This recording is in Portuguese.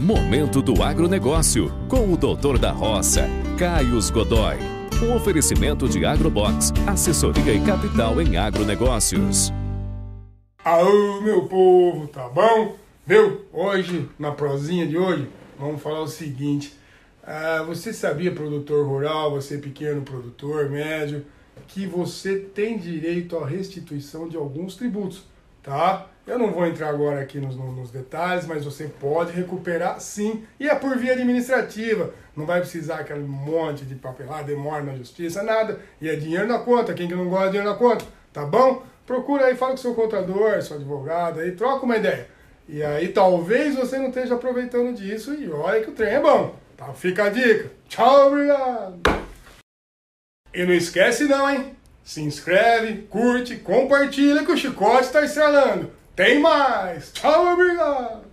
Momento do Agronegócio, com o doutor da roça, Caios Godoy. Um oferecimento de Agrobox, assessoria e capital em agronegócios. Aô, meu povo, tá bom? Meu, hoje, na prosinha de hoje, vamos falar o seguinte. Ah, você sabia, produtor rural, você pequeno produtor, médio, que você tem direito à restituição de alguns tributos, tá? Eu não vou entrar agora aqui nos, nos detalhes, mas você pode recuperar sim, e é por via administrativa. Não vai precisar aquele monte de papelada, demora na justiça, nada. E é dinheiro na conta, quem que não gosta de dinheiro na conta, tá bom? Procura aí, fala com seu contador, seu advogado aí, troca uma ideia. E aí talvez você não esteja aproveitando disso e olha que o trem é bom. Tá? Fica a dica. Tchau, obrigado. E não esquece não, hein? Se inscreve, curte, compartilha que o chicote está estralando. Tem mais! Tchau, obrigado!